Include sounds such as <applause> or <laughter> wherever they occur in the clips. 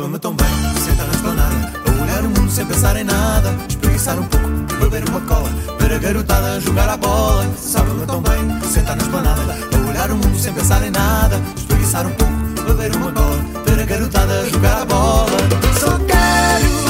Sabe-me tão bem, sentar na esplanada. A olhar o mundo sem pensar em nada. Espreguiçar um pouco, beber uma cola. Ver a garotada jogar a bola. Sabe-me tão bem, sentar na esplanada. A olhar o mundo sem pensar em nada. Espreguiçar um pouco, beber uma cola. Ver a garotada jogar a bola. Só quero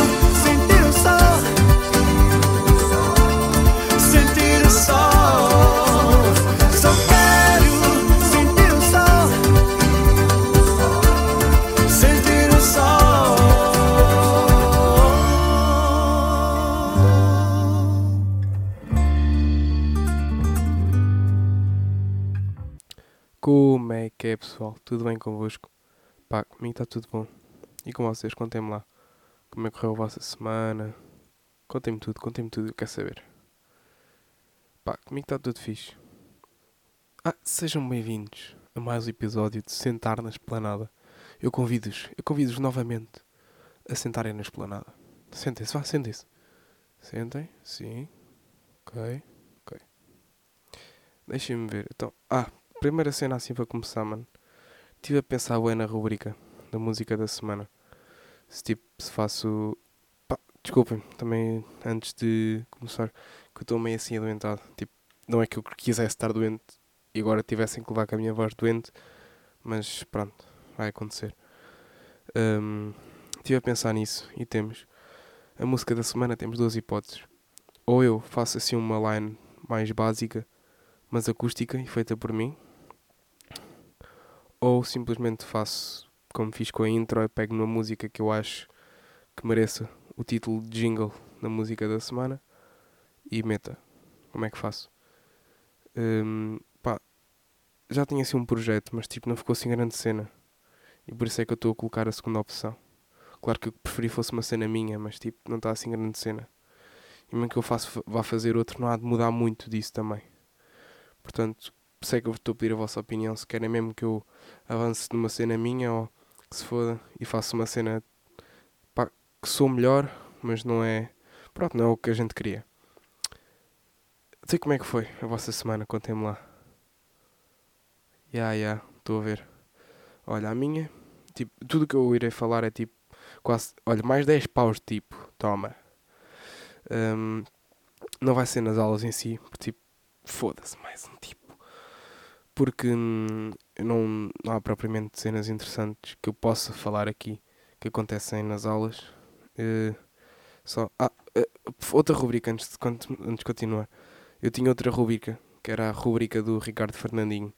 que é, pessoal? Tudo bem convosco? Pá, comigo está tudo bom. E com vocês, contem-me lá. Como é que correu a vossa semana? Contem-me tudo, contem-me tudo, eu quero saber. Pá, comigo está tudo fixe. Ah, sejam bem-vindos a mais um episódio de Sentar na Esplanada. Eu convido-os, eu convido-os novamente a sentarem na esplanada. Sentem-se, vá, sentem-se. Sentem, sim. Ok, ok. Deixem-me ver. Então, ah, primeira cena assim para começar, mano. Estive a pensar bem na rubrica da música da semana. Se tipo, se faço. Pá, desculpem, também antes de começar, que eu estou meio assim adoentado. Tipo, não é que eu quisesse estar doente e agora tivessem que levar com a minha voz doente, mas pronto, vai acontecer. Hum, Estive a pensar nisso e temos. A música da semana temos duas hipóteses. Ou eu faço assim uma line mais básica, mas acústica e feita por mim, ou simplesmente faço como fiz com a intro, eu pego numa música que eu acho que mereça o título de jingle da música da semana e meta. Como é que faço? Hum, pá, já tinha assim um projeto, mas tipo não ficou assim grande cena. E por isso é que eu estou a colocar a segunda opção. Claro que eu preferi fosse uma cena minha, mas tipo, não está assim grande cena. E mesmo que eu faço, vá fazer outro, não há de mudar muito disso também. Portanto, sei que eu estou a pedir a vossa opinião, se querem mesmo que eu avance numa cena minha ou que se foda e faça uma cena pá, que sou melhor, mas não é. Pronto, não é o que a gente queria. Sei como é que foi a vossa semana, contem-me lá. Ya, ya, estou a ver. Olha, a minha, tipo, tudo que eu irei falar é tipo, quase, olha, mais 10 paus, tipo, toma. Hum, não vai ser nas aulas em si, porque tipo, foda-se, mais um tipo. Porque hum, não, não há propriamente cenas interessantes que eu possa falar aqui que acontecem nas aulas. Eh, só, ah, eh, outra rubrica antes de, antes de continuar. Eu tinha outra rubrica, que era a rubrica do Ricardo Fernandinho,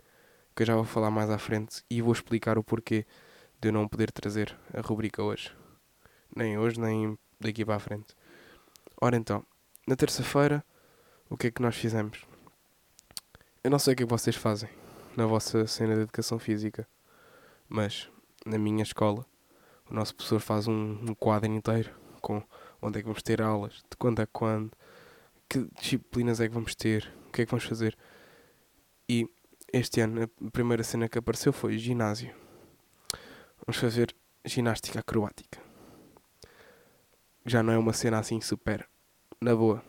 que eu já vou falar mais à frente e vou explicar o porquê de eu não poder trazer a rubrica hoje. Nem hoje, nem daqui para a frente. Ora então, na terça-feira, o que é que nós fizemos? Eu não sei o que é que vocês fazem na vossa cena de educação física, mas na minha escola, o nosso professor faz um, um quadro inteiro com onde é que vamos ter aulas, de quando a quando, que disciplinas é que vamos ter, o que é que vamos fazer. E este ano a primeira cena que apareceu foi ginásio. Vamos fazer ginástica acrobática. Já não é uma cena assim super na boa.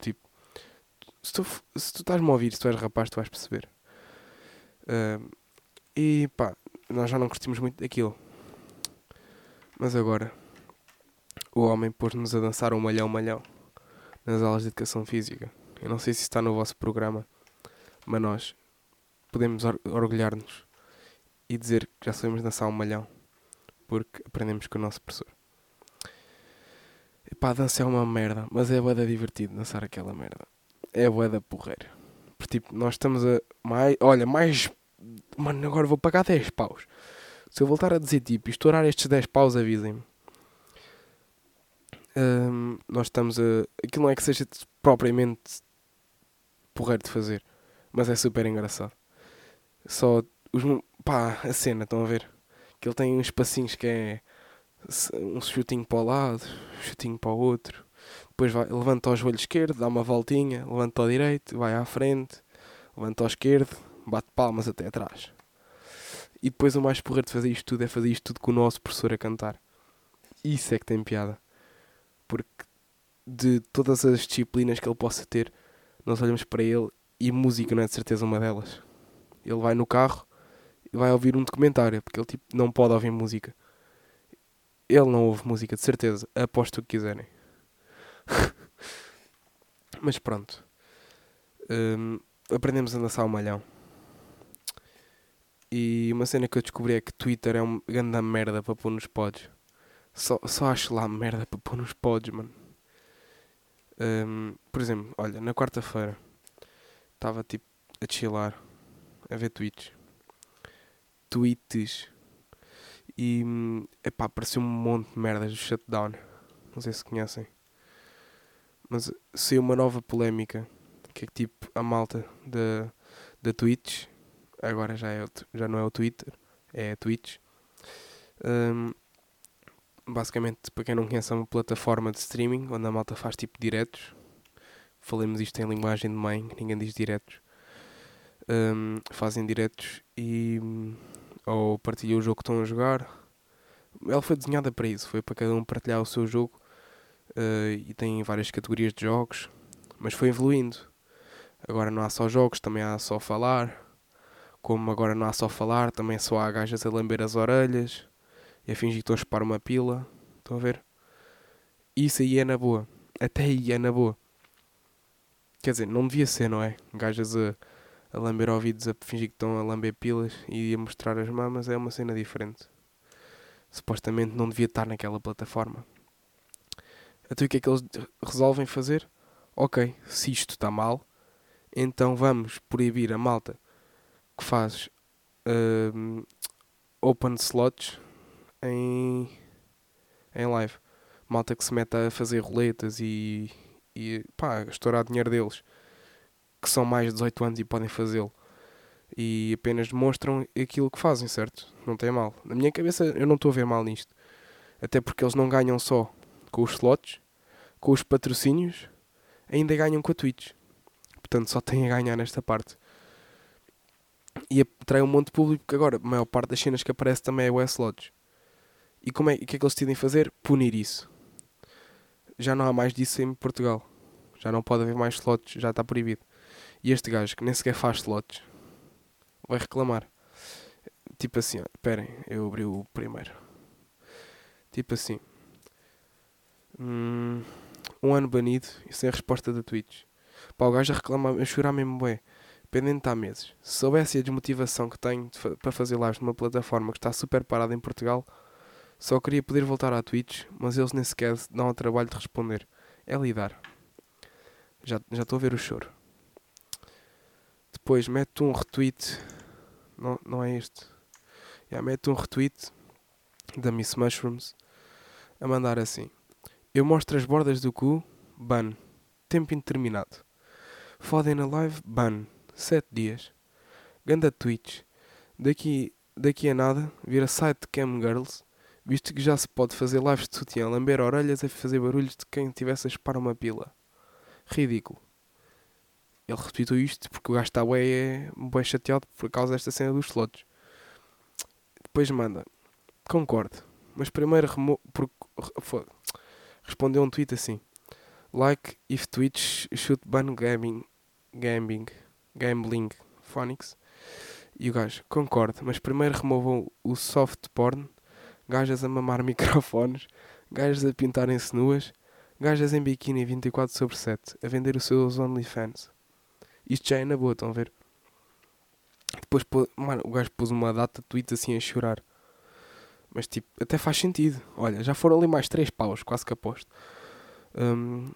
Tipo, se tu, se tu estás-me a ouvir, se tu és rapaz, tu vais perceber. Ahm, e pá, nós já não curtimos muito daquilo. Mas agora, o homem pôs-nos a dançar um malhão malhão nas aulas de educação física. Eu não sei se está no vosso programa, mas nós podemos or- orgulhar-nos e dizer que já sabemos dançar um malhão porque aprendemos com o nosso professor. Epá, a dança é uma merda, mas é bué da divertido dançar aquela merda. É bué da porreira. Tipo, nós estamos a. Mais, olha, mais. Mano, agora vou pagar 10 paus. Se eu voltar a dizer tipo, estourar estes 10 paus, avisem-me. Hum, nós estamos a. Aquilo não é que seja propriamente porreiro de fazer, mas é super engraçado. Só os. pá, a cena, estão a ver? Que ele tem uns passinhos que é. Um chutinho para o lado, um chutinho para o outro. Depois vai, levanta o joelho esquerdo, dá uma voltinha, levanta ao direito, vai à frente, levanta ao esquerdo, bate palmas até atrás. E depois o mais porreiro de fazer isto tudo é fazer isto tudo com o nosso professor a cantar. Isso é que tem piada. Porque de todas as disciplinas que ele possa ter, nós olhamos para ele e música não é de certeza uma delas. Ele vai no carro e vai ouvir um documentário, porque ele tipo, não pode ouvir música. Ele não ouve música, de certeza. Aposto o que quiserem. <laughs> Mas pronto. Um, aprendemos a dançar o malhão. E uma cena que eu descobri é que Twitter é uma grande merda para pôr nos pods. Só, só acho lá merda para pôr nos pods, mano. Um, por exemplo, olha, na quarta-feira estava tipo a chilar, a ver tweets. Tweets. E epá, apareceu um monte de merdas do shutdown. Não sei se conhecem. Mas saiu uma nova polémica. Que é tipo a malta da, da Twitch. Agora já, é, já não é o Twitter, é a Twitch. Um, basicamente, para quem não conhece, é uma plataforma de streaming onde a malta faz tipo diretos. Falemos isto em linguagem de mãe, ninguém diz diretos. Um, fazem diretos e ou partilham o jogo que estão a jogar. Ela foi desenhada para isso, foi para cada um partilhar o seu jogo uh, e tem várias categorias de jogos, mas foi evoluindo. Agora não há só jogos, também há só falar. Como agora não há só falar, também só há gajas a lamber as orelhas e a fingir que estão a chupar uma pila. Estão a ver? Isso aí é na boa. Até aí é na boa. Quer dizer, não devia ser, não é? Gajas a, a lamber ouvidos, a fingir que estão a lamber pilas e a mostrar as mamas é uma cena diferente. Supostamente não devia estar naquela plataforma. Então o que é que eles resolvem fazer? Ok, se isto está mal, então vamos proibir a malta que faz uh, open slots em, em live. Malta que se mete a fazer roletas e, e pá, estourar dinheiro deles que são mais de 18 anos e podem fazê-lo. E apenas demonstram aquilo que fazem, certo? Não tem mal. Na minha cabeça eu não estou a ver mal nisto. Até porque eles não ganham só com os slots, com os patrocínios, ainda ganham com a Twitch. Portanto, só têm a ganhar nesta parte. E atrai um monte de público, porque agora a maior parte das cenas que aparece também é o S-Slots. E como é, o que é que eles decidem fazer? Punir isso. Já não há mais disso em Portugal. Já não pode haver mais slots, já está proibido. E este gajo, que nem sequer faz slots, vai reclamar. Tipo assim, esperem, eu abri o primeiro. Tipo assim. Hum, um ano banido e sem resposta da Twitch. Pá, o gajo a reclamar, a chorar mesmo bué. Pendente há meses. Se soubesse a desmotivação que tenho de para fazer lives numa plataforma que está super parada em Portugal, só queria poder voltar à Twitch, mas eles nem sequer dão o trabalho de responder. É lidar. Já estou a ver o choro. Depois mete um retweet. Não, não é este. Yeah, mete um retweet da Miss Mushrooms a mandar assim. Eu mostro as bordas do cu, ban. Tempo indeterminado. Fodem na live, ban. 7 dias. Ganda Twitch. Daqui, daqui a nada, vira site de Cam Girls, visto que já se pode fazer lives de sutiã, lamber orelhas e fazer barulhos de quem tivesse a espar uma pila. Ridículo. Ele repetiu isto porque o gajo está bem, bem chateado por causa desta cena dos slots. Depois manda. Concordo. Mas primeiro remo... Por... respondeu um tweet assim. Like if Twitch should ban gaming. Gambling. Gambling. Phonics. E o gajo, concordo, mas primeiro removam o soft porn, gajas a mamar <laughs> microfones, gajas a pintarem-se nuas, gajas em biquíni 24 sobre 7, a vender os seus OnlyFans. Isto já é na boa, estão a ver? Depois, mano, o gajo pôs uma data de tweets assim a chorar. Mas tipo, até faz sentido. Olha, já foram ali mais 3 paus, quase que aposto. Um...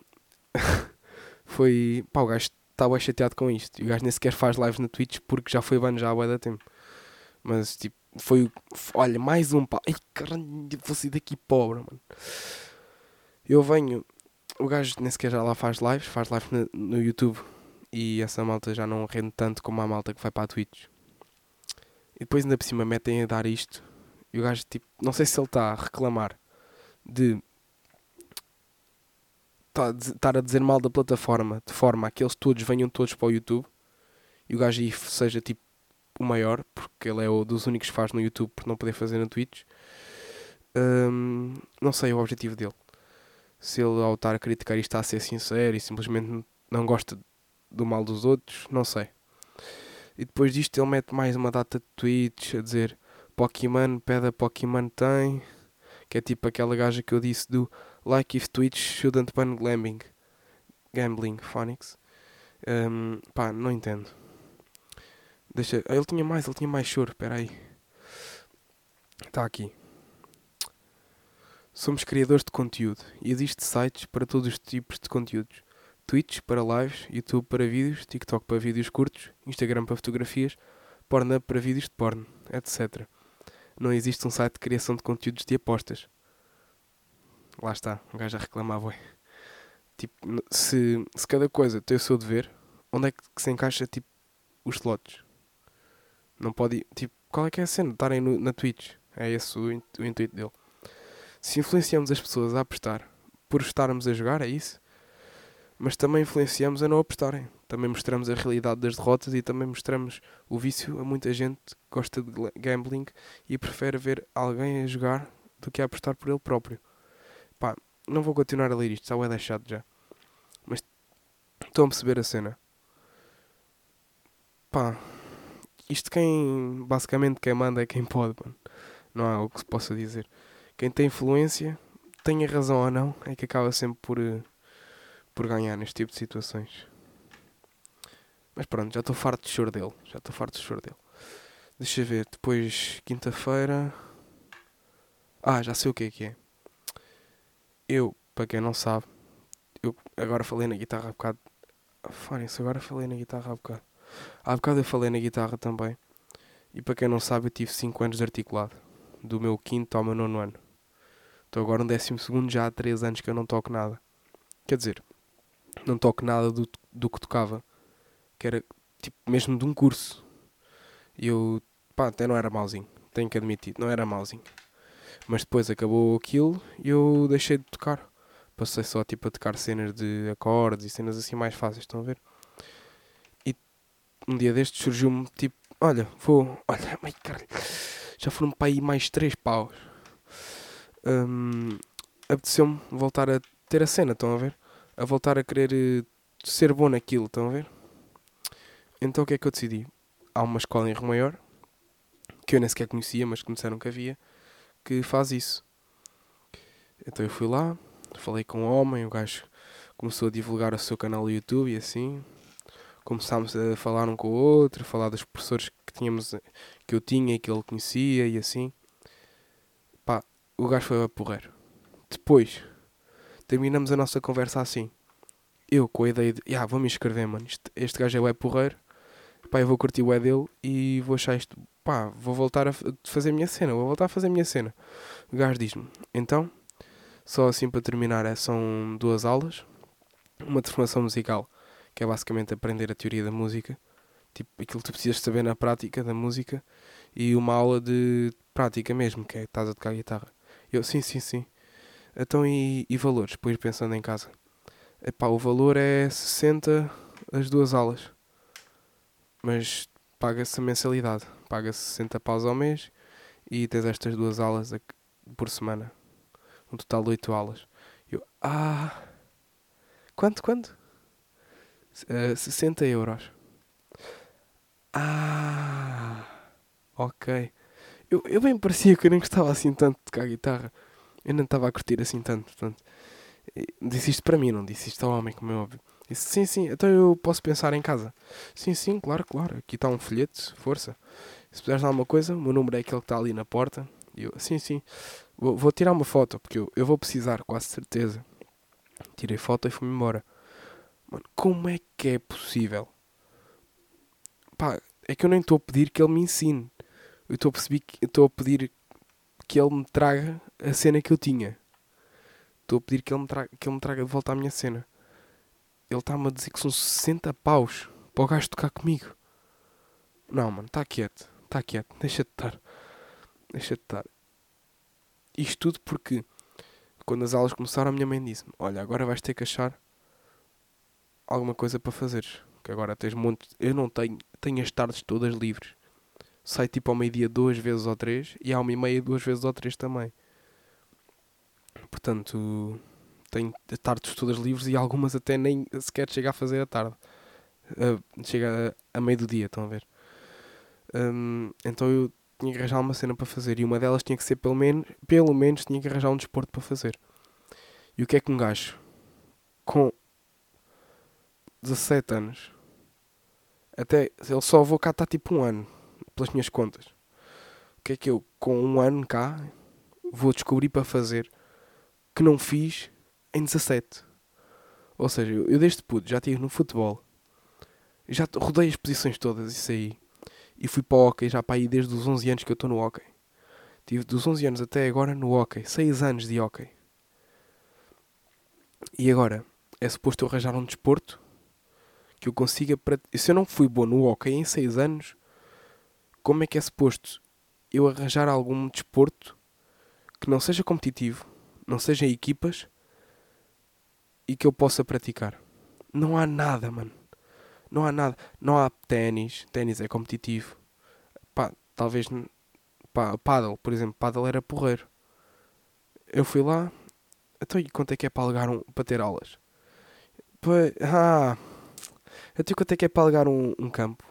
<laughs> foi. Pá, o gajo está bem chateado com isto. E o gajo nem sequer faz lives na Twitch porque já foi ban já há da tempo. Mas tipo, foi. Olha, mais um pau. Ai caralho, vou sair daqui pobre, mano. Eu venho. O gajo nem sequer já lá faz lives, faz lives no, no YouTube e essa malta já não rende tanto como a malta que vai para a Twitch. E depois ainda por cima metem a dar isto. E o gajo tipo, não sei se ele está a reclamar de estar a dizer mal da plataforma de forma a que eles todos venham todos para o YouTube e o gajo aí seja tipo o maior, porque ele é o dos únicos que faz no YouTube por não poder fazer na Twitch. Um, não sei o objetivo dele. Se ele ao estar a criticar isto está a ser sincero e simplesmente não gosta do mal dos outros, não sei. E depois disto ele mete mais uma data de tweets a dizer Pokémon, pede a Pokémon tem, Que é tipo aquela gaja que eu disse do Like if Twitch shouldn't ban gambling. Gambling, Phonics. Um, pá, não entendo. Deixa. Ele tinha mais, ele tinha mais choro, espera aí. Está aqui. Somos criadores de conteúdo e existe sites para todos os tipos de conteúdos. Twitch para lives, YouTube para vídeos, TikTok para vídeos curtos, Instagram para fotografias, Pornhub para vídeos de porno, etc. Não existe um site de criação de conteúdos de apostas. Lá está, um gajo a reclamar, ué. Tipo, se, se cada coisa tem o seu dever, onde é que se encaixa, tipo, os slots? Não pode, tipo, qual é que é a cena? Estarem no, na Twitch. É esse o, o intuito dele. Se influenciamos as pessoas a apostar por estarmos a jogar, é isso? Mas também influenciamos a não apostarem. Também mostramos a realidade das derrotas e também mostramos o vício a muita gente que gosta de gambling e prefere ver alguém a jogar do que a apostar por ele próprio. Pá, não vou continuar a ler isto, o é deixado já. Mas estão a perceber a cena. Pá, isto quem, basicamente quem manda é quem pode, mano. Não há o que se possa dizer. Quem tem influência, tenha razão ou não, é que acaba sempre por, eh, por ganhar neste tipo de situações. Mas pronto, já estou farto de choro dele. Já estou farto de choro dele. Deixa ver, depois, quinta-feira. Ah, já sei o que é que é. Eu, para quem não sabe, eu agora falei na guitarra há bocado. Farem-se, agora falei na guitarra há bocado. Há bocado eu falei na guitarra também. E para quem não sabe, eu tive 5 anos de articulado. Do meu quinto ao meu nono ano. Estou agora no décimo segundo, já há 3 anos que eu não toco nada. Quer dizer, não toco nada do, do que tocava. Que era tipo mesmo de um curso. E eu, pá, até não era mauzinho. Tenho que admitir, não era mauzinho. Mas depois acabou aquilo e eu deixei de tocar. Passei só tipo a tocar cenas de acordes e cenas assim mais fáceis, estão a ver? E um dia destes surgiu-me tipo, olha, vou, <laughs> olha, ai, caralho, já foram para aí mais três paus um, apeteceu-me voltar a ter a cena, estão a ver? A voltar a querer uh, ser bom naquilo, estão a ver? Então o que é que eu decidi? Há uma escola em Rio Maior, que eu nem sequer conhecia, mas que me disseram que havia, que faz isso. Então eu fui lá, falei com o homem, o gajo começou a divulgar o seu canal no YouTube e assim. Começámos a falar um com o outro, a falar dos professores que tínhamos, que eu tinha e que ele conhecia e assim o gajo foi a porreiro. Depois, terminamos a nossa conversa assim. Eu com a ideia de, ah, vou me inscrever, mano. Este, este gajo é o porreiro. Pá, eu vou curtir o é dele e vou achar isto. Pá, vou voltar a fazer a minha cena. Vou voltar a fazer a minha cena. O gajo diz-me, então, só assim para terminar, é, são duas aulas. Uma de formação musical, que é basicamente aprender a teoria da música. Tipo, aquilo que tu precisas saber na prática da música. E uma aula de prática mesmo, que é estás a tocar guitarra. Eu, sim, sim, sim. Então, e, e valores? Depois pensando em casa. Epá, o valor é 60 as duas aulas. Mas paga-se a mensalidade. Paga-se 60 paus ao mês e tens estas duas aulas por semana. Um total de 8 aulas. Eu, ah. Quanto, quanto? Uh, eh, 60 euros. Ah. Ok. Eu, eu bem parecia que eu nem gostava assim tanto de tocar guitarra. Eu não estava a curtir assim tanto, portanto. Disse isto para mim, não disse isto ao homem, como é óbvio. Disse, sim, sim, então eu posso pensar em casa. Sim, sim, claro, claro. Aqui está um folheto, força. Se puderes dar alguma coisa, o meu número é aquele que está ali na porta. E eu, sim, sim. Vou, vou tirar uma foto, porque eu, eu vou precisar, quase certeza. Tirei foto e fui-me embora. Mano, como é que é possível? Pá, é que eu nem estou a pedir que ele me ensine eu estou a perceber que estou a pedir que ele me traga a cena que eu tinha. Estou a pedir que ele me traga, que ele me traga de volta a minha cena. Ele está-me a dizer que são 60 paus para o gajo tocar comigo. Não, mano, está quieto. Está quieto. Deixa de estar. Deixa de estar. Isto tudo porque quando as aulas começaram a minha mãe disse-me, olha, agora vais ter que achar alguma coisa para fazeres. Que agora tens monte. Eu não tenho. Tenho as tardes todas livres sai tipo ao meio-dia duas vezes ou três e à uma e meia duas vezes ou três também. Portanto, tenho tardes todas livres e algumas até nem sequer chega a fazer a tarde. Uh, chega a, a meio do dia, estão a ver? Um, então eu tinha que arranjar uma cena para fazer. E uma delas tinha que ser, pelo menos, pelo menos tinha que arranjar um desporto para fazer. E o que é que um gajo com 17 anos, até ele só vou cá estar tipo um ano, pelas minhas contas. O que é que eu, com um ano cá, vou descobrir para fazer que não fiz em 17? Ou seja, eu desde puto já estive no futebol, já rodei as posições todas, isso aí. E fui para o hockey já para aí desde os 11 anos que eu estou no hockey. Tive dos 11 anos até agora no hockey. 6 anos de hockey. E agora, é suposto eu arranjar um desporto que eu consiga... Se eu não fui bom no hockey em 6 anos, como é que é suposto eu arranjar algum desporto que não seja competitivo, não seja equipas e que eu possa praticar? Não há nada, mano. Não há nada. Não há ténis. Ténis é competitivo. Pá, talvez. Pá, paddle, por exemplo. Paddle era porreiro. Eu fui lá. Então, e quanto é que é para alugar um, para ter aulas? Pois, ah. Até quanto é que é para alugar um, um campo?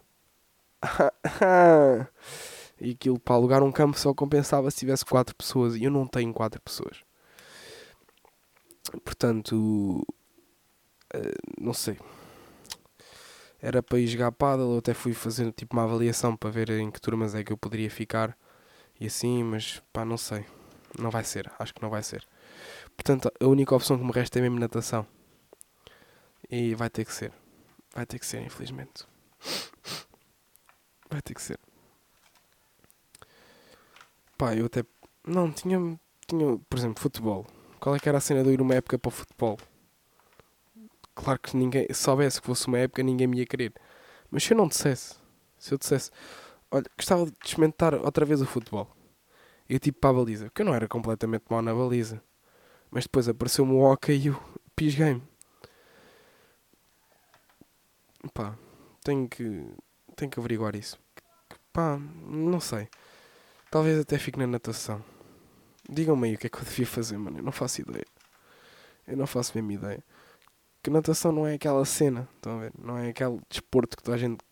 <laughs> e aquilo para alugar um campo só compensava se tivesse quatro pessoas. E eu não tenho quatro pessoas. Portanto, eh, não sei era para ir jogar paddle, eu até fui fazer tipo uma avaliação para ver em que turmas é que eu poderia ficar e assim, mas pá, não sei. Não vai ser, acho que não vai ser. Portanto, a única opção que me resta é mesmo natação. E vai ter que ser. Vai ter que ser, infelizmente. Vai ter que ser. Pá, eu até. Não, tinha. Tinha, por exemplo, futebol. Qual é que era a cena de ir uma época para o futebol? Claro que ninguém soubesse que fosse uma época, ninguém me ia querer. Mas se eu não dissesse, se eu dissesse, olha, gostava de experimentar outra vez o futebol. Eu tipo para a baliza, porque eu não era completamente mau na baliza. Mas depois apareceu-me o hockey e eu pisguei-me. Pá, tenho que, tenho que averiguar isso. Pá, não sei. Talvez até fique na natação. Digam-me aí o que é que eu devia fazer, mano. Eu não faço ideia. Eu não faço mesmo ideia que natação não é aquela cena, estão a ver? Não é aquele desporto que toda a gente.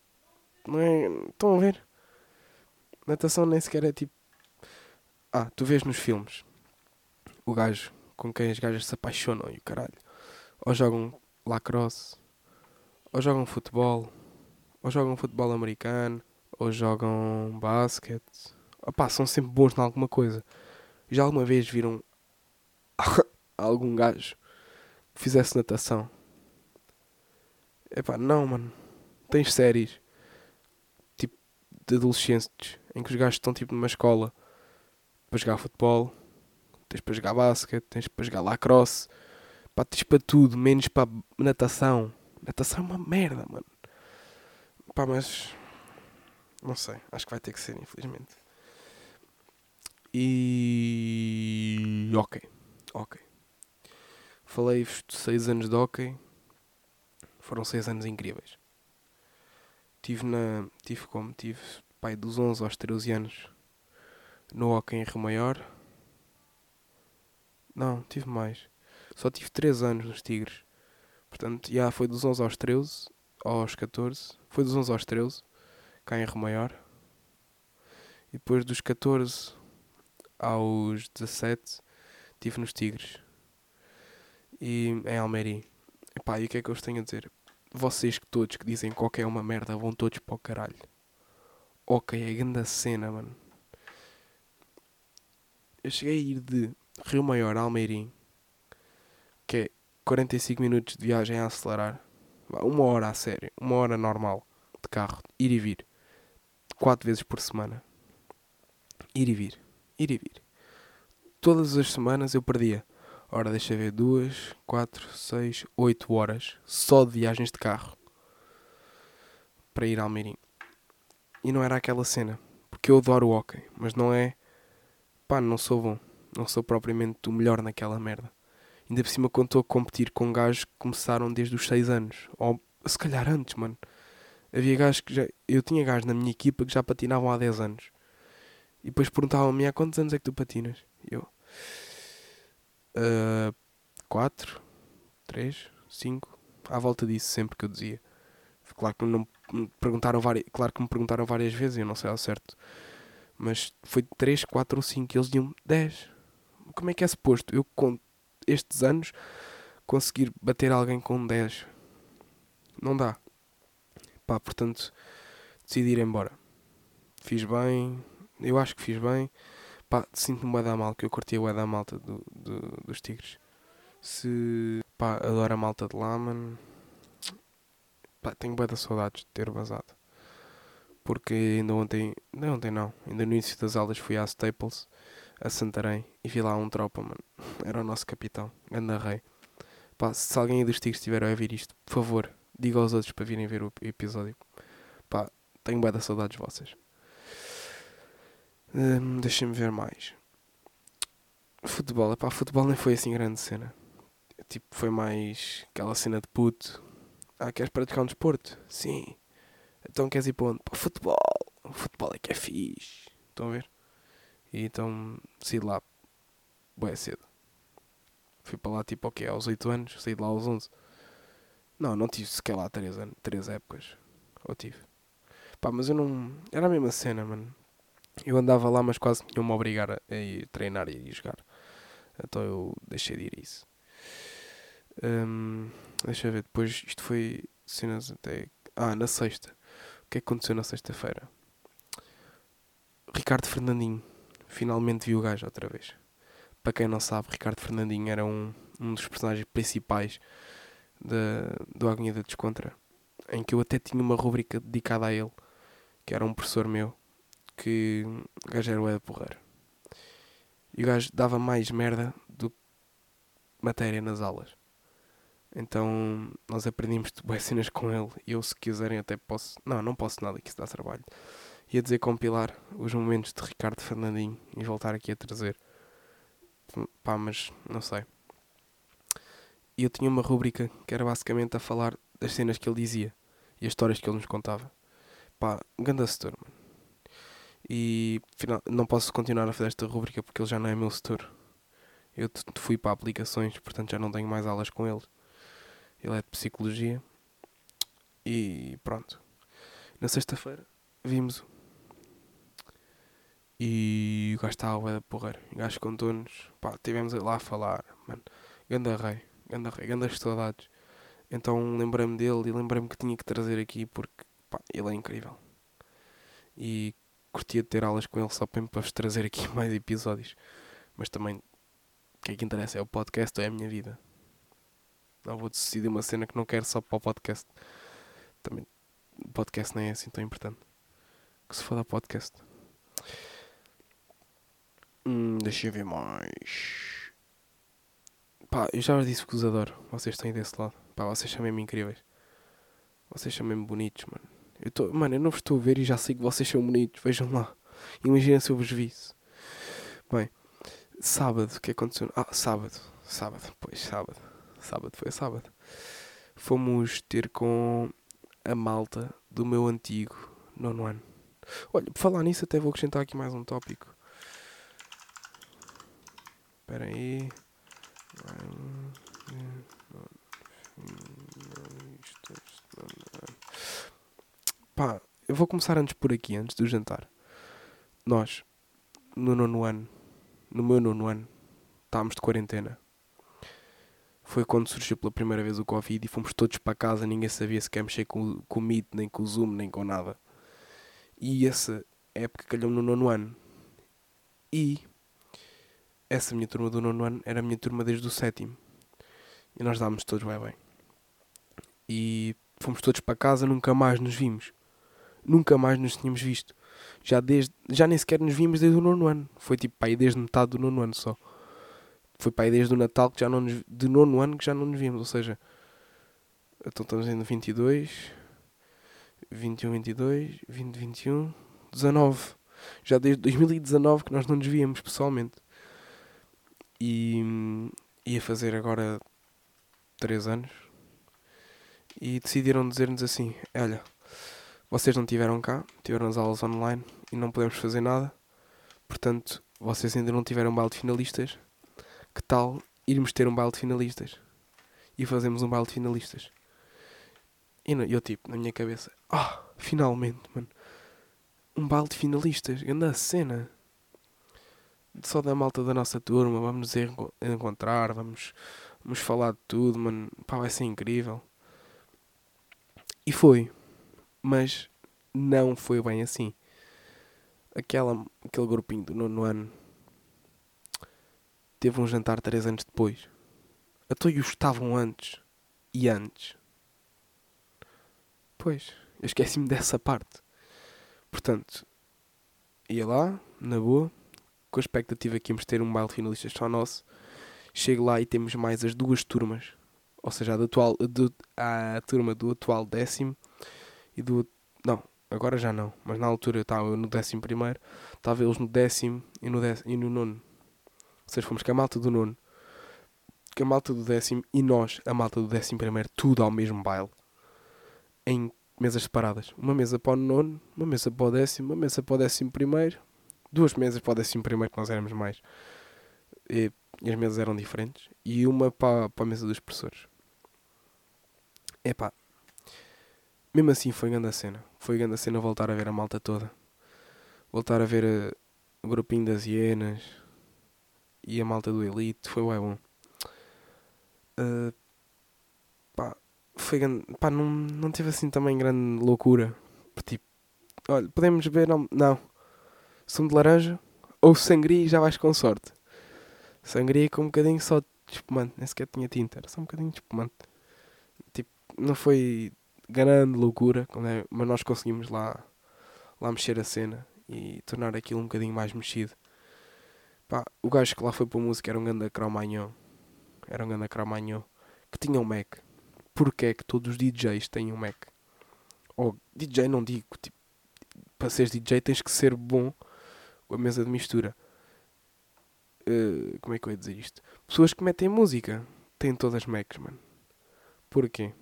Não é. Estão a ver? Natação nem sequer é tipo. Ah, tu vês nos filmes o gajo com quem as gajas se apaixonam e o caralho. Ou jogam lacrosse, ou jogam futebol, ou jogam futebol americano, ou jogam basquete. Opá, são sempre bons em alguma coisa. Já alguma vez viram <laughs> algum gajo que fizesse natação? Epá, não, mano. Tens séries tipo de adolescentes em que os gajos estão tipo numa escola para jogar futebol, tens para jogar basquete, tens para jogar lacrosse, pá, tens para tudo, menos para natação. Natação é uma merda, mano. Pá, mas não sei, acho que vai ter que ser, infelizmente. E ok, ok. Falei-vos de 6 anos de hockey foram seis anos incríveis. Tive na. Tive como? Tive pai dos 11 aos 13 anos no Hockey em Rio Maior. Não, tive mais. Só tive 3 anos nos Tigres. Portanto, já foi dos 11 aos 13, aos 14. Foi dos 11 aos 13, cá em Rio Maior. E depois dos 14 aos 17, tive nos Tigres. E em Almeri. Epá, e o que é que eu vos tenho a dizer? Vocês que todos que dizem que ok é uma merda vão todos para o caralho. Ok, é grande cena, mano. Eu cheguei a ir de Rio Maior a Almeirim, que é 45 minutos de viagem a acelerar. Uma hora a sério, uma hora normal de carro, ir e vir. Quatro vezes por semana. Ir e vir, ir e vir. Todas as semanas eu perdia Ora, deixa ver, duas, quatro, seis, oito horas só de viagens de carro para ir a Almeirim. E não era aquela cena, porque eu adoro o hockey, mas não é. pá, não sou bom, não sou propriamente o melhor naquela merda. Ainda por cima, estou a competir com gajos que começaram desde os 6 anos, ou se calhar antes, mano. Havia gajos que já. Eu tinha gajos na minha equipa que já patinavam há 10 anos. E depois perguntavam-me há quantos anos é que tu patinas? Eu. 4, 3, 5, à volta disso sempre que eu dizia. Claro que, não me perguntaram várias, claro que me perguntaram várias vezes eu não sei ao certo. Mas foi 3, 4 ou 5 e eles diziam 10. Como é que é suposto eu com estes anos conseguir bater alguém com 10? Não dá. Pá, portanto, decidi ir embora. Fiz bem, eu acho que fiz bem. Pá, sinto-me bué da mal, que eu curti o da malta do, do, dos Tigres. Se, pá, adoro a malta de lá, mano. Pá, tenho bué da saudades de ter vazado. Porque ainda ontem, não ontem não, ainda no início das aulas fui à Staples, a Santarém, e vi lá um tropa, mano. <laughs> Era o nosso capitão, Ganda Rei. Pá, se alguém aí dos Tigres estiver a ouvir isto, por favor, diga aos outros para virem ver o episódio. Pá, tenho bué da saudades vossas. Hum, Deixa-me ver mais. Futebol, pá, futebol nem foi assim grande cena. Tipo, foi mais aquela cena de puto. Ah, queres praticar um desporto? Sim. Então queres ir para onde? Para o futebol. O futebol é que é fixe. Estão a ver? E então saí de lá. Boé cedo. Fui para lá tipo, ok, aos 8 anos. Saí de lá aos 11. Não, não tive sequer lá 3 anos. 3 épocas. Ou tive. Pá, mas eu não. Era a mesma cena, mano. Eu andava lá, mas quase tinham-me a obrigar a ir treinar e a jogar. Então eu deixei de ir a isso. Hum, deixa eu ver, depois isto foi cenas até. Ah, na sexta. O que é que aconteceu na sexta-feira? Ricardo Fernandinho. Finalmente vi o gajo outra vez. Para quem não sabe, Ricardo Fernandinho era um, um dos personagens principais da, do Agonia da Descontra. Em que eu até tinha uma rubrica dedicada a ele. Que era um professor meu. Que o gajo era o Ed Porreiro. E o gajo dava mais merda do que matéria nas aulas. Então nós aprendemos boas cenas com ele. E eu, se quiserem, até posso. Não, não posso nada, que isso dá trabalho. Ia dizer compilar os momentos de Ricardo Fernandinho e voltar aqui a trazer. Pá, mas não sei. E eu tinha uma rúbrica que era basicamente a falar das cenas que ele dizia e as histórias que ele nos contava. Pá, ganda setor, mano. E final, não posso continuar a fazer esta rúbrica porque ele já não é meu setor. Eu fui para aplicações, portanto já não tenho mais aulas com ele. Ele é de psicologia. E pronto. Na sexta-feira vimos-o. E o gajo estava a porreiro. O gajo contou-nos. Pá, tivemos lá a falar. Mano, ganda rei. Ganda rei. Gandas saudades. Então lembrei-me dele e lembrei-me que tinha que trazer aqui porque pá, ele é incrível. E curtia de ter aulas com ele só para vos trazer aqui <laughs> mais episódios. Mas também, o que é que interessa? É o podcast ou é a minha vida? Não vou decidir uma cena que não quero só para o podcast. Também, o podcast nem é assim tão importante. Que se for da podcast. Hum, deixa eu ver mais. Pá, eu já vos disse que os adoro. Vocês estão aí desse lado. Pá, vocês são mesmo incríveis. Vocês são mesmo bonitos, mano. Eu tô, mano, eu não vos estou a ver e já sei que vocês são bonitos. Vejam lá. Imagina se eu vos visse. Bem, sábado, o que aconteceu? Ah, sábado. Sábado, pois, sábado. Sábado, foi sábado. Fomos ter com a malta do meu antigo nono ano. Olha, por falar nisso, até vou acrescentar aqui mais um tópico. Espera aí. Pá, eu vou começar antes por aqui, antes do jantar. Nós, no nono ano, no meu nono ano, estávamos de quarentena. Foi quando surgiu pela primeira vez o Covid e fomos todos para casa, ninguém sabia se quer mexer com, com o Meet, nem com o Zoom, nem com nada. E essa época calhou no nono ano. E essa minha turma do nono ano era a minha turma desde o sétimo. E nós dávamos todos bem bem. E fomos todos para casa, nunca mais nos vimos. Nunca mais nos tínhamos visto. Já, desde, já nem sequer nos vimos desde o nono ano. Foi tipo para aí desde metade do nono ano só. Foi para aí desde o Natal que já não nos, de nono ano que já não nos vimos. Ou seja, então estamos em 22, 21, 22, 20, 21, 19. Já desde 2019 que nós não nos víamos pessoalmente. E ia fazer agora 3 anos. E decidiram dizer-nos assim: Olha, vocês não tiveram cá, tiveram as aulas online e não podemos fazer nada. Portanto, vocês ainda não tiveram baile de finalistas. Que tal irmos ter um baile de finalistas? E fazemos um baile de finalistas. E eu, tipo, na minha cabeça, ah, finalmente, mano. um baile de finalistas, grande cena. Só da malta da nossa turma, vamos nos enco- encontrar, vamos, vamos falar de tudo, mano. Pá, vai ser incrível. E foi. Mas não foi bem assim. Aquela, aquele grupinho do nono ano teve um jantar três anos depois. Até os estavam antes. E antes. Pois, eu esqueci-me dessa parte. Portanto, ia lá, na boa, com a expectativa que íamos ter um baile de finalistas só nosso. Chego lá e temos mais as duas turmas. Ou seja, a, do atual, do, a turma do atual décimo e do. Não, agora já não. Mas na altura eu estava no décimo primeiro, estava eles no décimo e no, décimo, e no nono. Ou seja, fomos com a malta do nono, com a malta do décimo e nós, a malta do décimo primeiro, tudo ao mesmo baile. Em mesas separadas. Uma mesa para o nono, uma mesa para o décimo, uma mesa para o décimo primeiro, duas mesas para o décimo primeiro, que nós éramos mais. E, e as mesas eram diferentes. E uma para, para a mesa dos professores. Epá. Mesmo assim foi grande a cena. Foi grande a cena voltar a ver a malta toda. Voltar a ver eh, o grupinho das hienas e a malta do Elite. Foi bem bom. Eh, pá, foi grande. Pá, não, não teve assim também grande loucura. Tipo, olha, podemos beber. Não, não. Sumo de laranja ou sangria e já vais com sorte. Sangria com um bocadinho só de espumante. Nem sequer tinha tinta, era só um bocadinho de espumante. Tipo, não foi grande loucura, é- mas nós conseguimos lá, lá mexer a cena e tornar aquilo um bocadinho mais mexido. Pá, o gajo que lá foi para a música era um ganda cromagnon. Era um ganda cromagnon que tinha um Mac. Porquê é que todos os DJs têm um Mac? Ou DJ não digo, tipo, para seres DJ tens que ser bom com a mesa de mistura. Eh, como é que eu ia dizer isto? Pessoas que metem música têm todas Macs, mano. Porquê?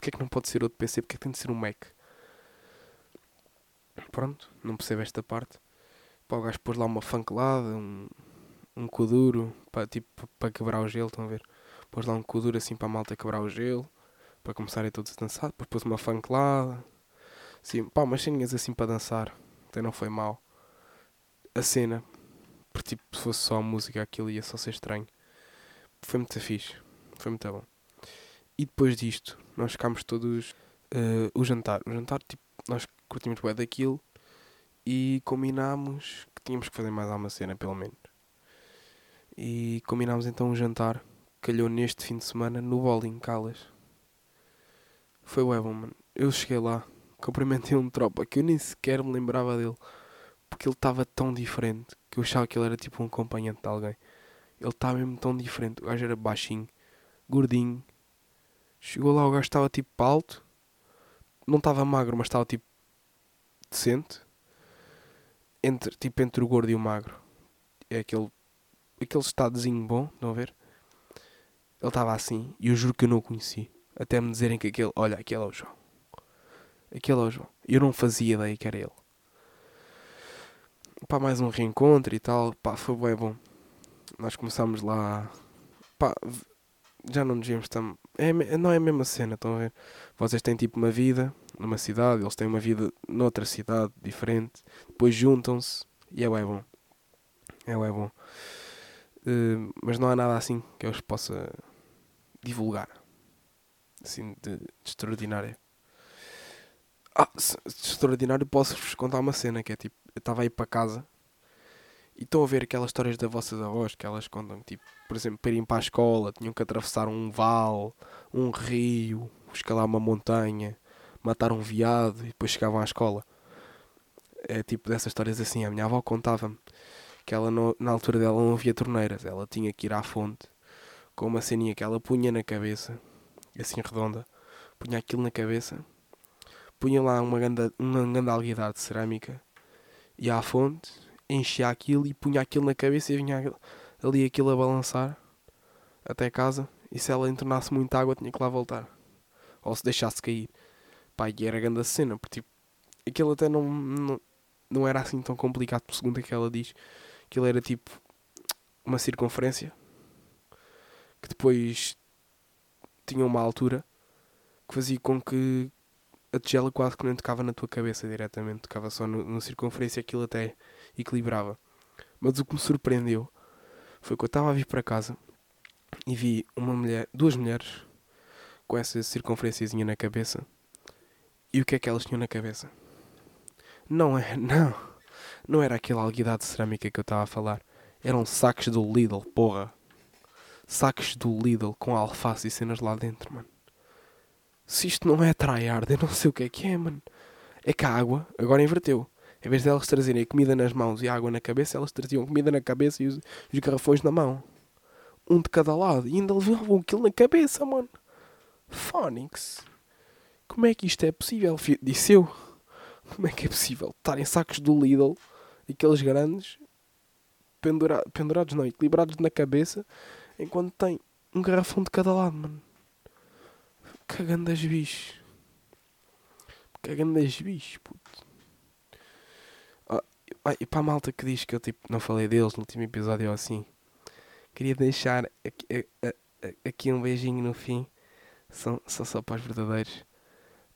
Porquê é que não pode ser outro PC? Porquê é que tem de ser um Mac? Pronto, não percebo esta parte. Para o gajo pôr lá uma funkelada, um, um coduro, para, tipo, para quebrar o gelo, estão a ver? Pôs lá um coduro assim para a malta quebrar o gelo, para começarem todos a dançar. Depois pôs uma funkelada, assim, pá, umas ceninhas assim para dançar. Até não foi mal. A cena, porque tipo, se fosse só a música, aquilo ia só ser estranho. Foi muito fixe, foi muito bom. E depois disto, nós ficámos todos. eh, o jantar. O jantar, tipo, nós curtimos bem daquilo e combinámos que tínhamos que fazer mais alguma cena, pelo menos. E combinámos então um jantar. Calhou neste fim de semana no Bowling Calas. Foi bué bom, mano. Eu cheguei lá, cumprimentei um tropa que eu nem sequer me lembrava dele. Porque ele estava tão diferente que eu achava que ele era tipo um acompanhante de alguém. Ele estava mesmo tão diferente. O gajo era baixinho, gordinho. Chegou lá, o gajo estava tipo alto. Não estava magro, mas estava tipo decente. Entre, tipo entre o gordo e o magro. É aquele, aquele estadozinho bom, estão a ver? Ele estava assim e eu juro que eu não o conheci. Até me dizerem que aquele, olha, aquele é o João. Aquele é o João. Eu não fazia ideia que era ele. Pá, mais um reencontro e tal. Pá, foi bem bom. Nós começámos lá. Pá, já não nos vimos tão. É, não é a mesma cena, estão a ver? Vocês têm tipo uma vida numa cidade, eles têm uma vida noutra cidade diferente. Depois juntam-se e é bem bom. É bem bom. Eh, mas não há nada assim que eu vos possa divulgar. Assim, de, de extraordinário. Ah, de extraordinário posso-vos contar uma cena que é tipo, eu estava a ir para casa e estão a ver aquelas histórias das vossas avós que elas contam, tipo, por exemplo, para irem para a escola tinham que atravessar um vale, um rio, escalar uma montanha, matar um veado e depois chegavam à escola. É tipo dessas histórias assim. A minha avó contava-me que ela no- na altura dela não havia torneiras, ela tinha que ir à fonte com uma ceninha que ela punha na cabeça, assim redonda, punha aquilo na cabeça, punha lá uma grande, uma grande alguidade de cerâmica, ia à fonte, enchia aquilo e punha aquilo na cabeça e vinha ali aquilo a balançar até casa. E se ela entornasse muita água, tinha que lá voltar. Ou se deixasse cair. Pá, e era grande a cena, porque tipo, aquilo até não, não, não era assim tão complicado, por segundo que ela diz. Aquilo era tipo uma circunferência que depois tinha uma altura que fazia com que a tigela quase que nem tocava na tua cabeça diretamente, tocava só no circunferência, aquilo até equilibrava. Mas o que me surpreendeu foi que eu estava a vir para casa e vi uma mulher, duas mulheres com essa circunferênciazinha na cabeça. E o que é que elas tinham na cabeça? Não é, <laughs> não. Não era aquele alguidade de cerâmica que eu estava a falar. Eram sacos do Lidl, porra. Sacos do Lidl com alface e cenas lá dentro, mano. Se isto não é tryhard, eu não sei o que é que é, mano. É que a água agora inverteu. Em vez de elas trazerem comida nas mãos e água na cabeça, elas traziam comida na cabeça e os, os garrafões na mão. Um de cada lado. E ainda levavam aquilo na cabeça, mano. Phonics. Como é que isto é possível? Disse eu. Como é que é possível estarem sacos do Lidl, aqueles grandes, pendura pendurados, não, equilibrados na cabeça, enquanto tem um garrafão de cada lado, mano. Cagando as bichos. Cagando as bichos, puto. E para a malta que diz que eu tipo, não falei deles no último episódio ou assim, queria deixar aqui, aqui um beijinho no fim. São, são só para os verdadeiros.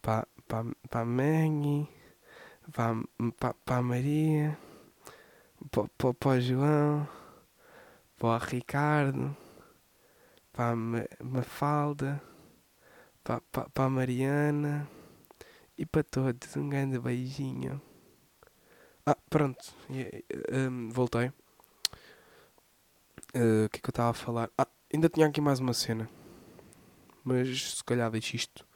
Para, para, para a Maggie para, para, para a Maria, para, para, para o João, para o Ricardo, para a Mafalda, para, para, para a Mariana e para todos. Um grande beijinho. Ah, pronto, um, voltei. Uh, o que é que eu estava a falar? Ah, ainda tinha aqui mais uma cena. Mas se calhar deixo isto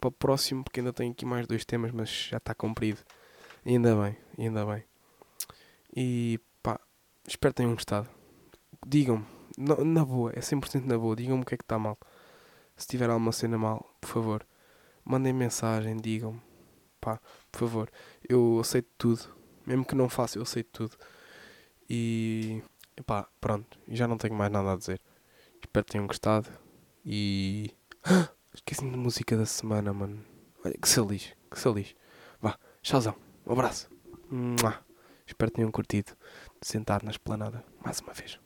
para o próximo, porque ainda tenho aqui mais dois temas, mas já está comprido. ainda bem, ainda bem. E pá, espero que tenham gostado. Digam-me, na, na, boa, é 100% na boa, digam-me o que é que está mal. Se tiver alguma cena mal, por favor, mandem mensagem, digam-me. Pá, por favor, eu aceito tudo. Mesmo que não faça, eu aceito tudo. E pá, pronto, já não tenho mais nada a dizer. Espero que tenham gostado. E. Esqueci-me da música da semana, mano. Olha, que se lixe, que se lixe. Vá, tchauzão, um abraço. Mua. Espero que tenham curtido de sentar na esplanada mais uma vez.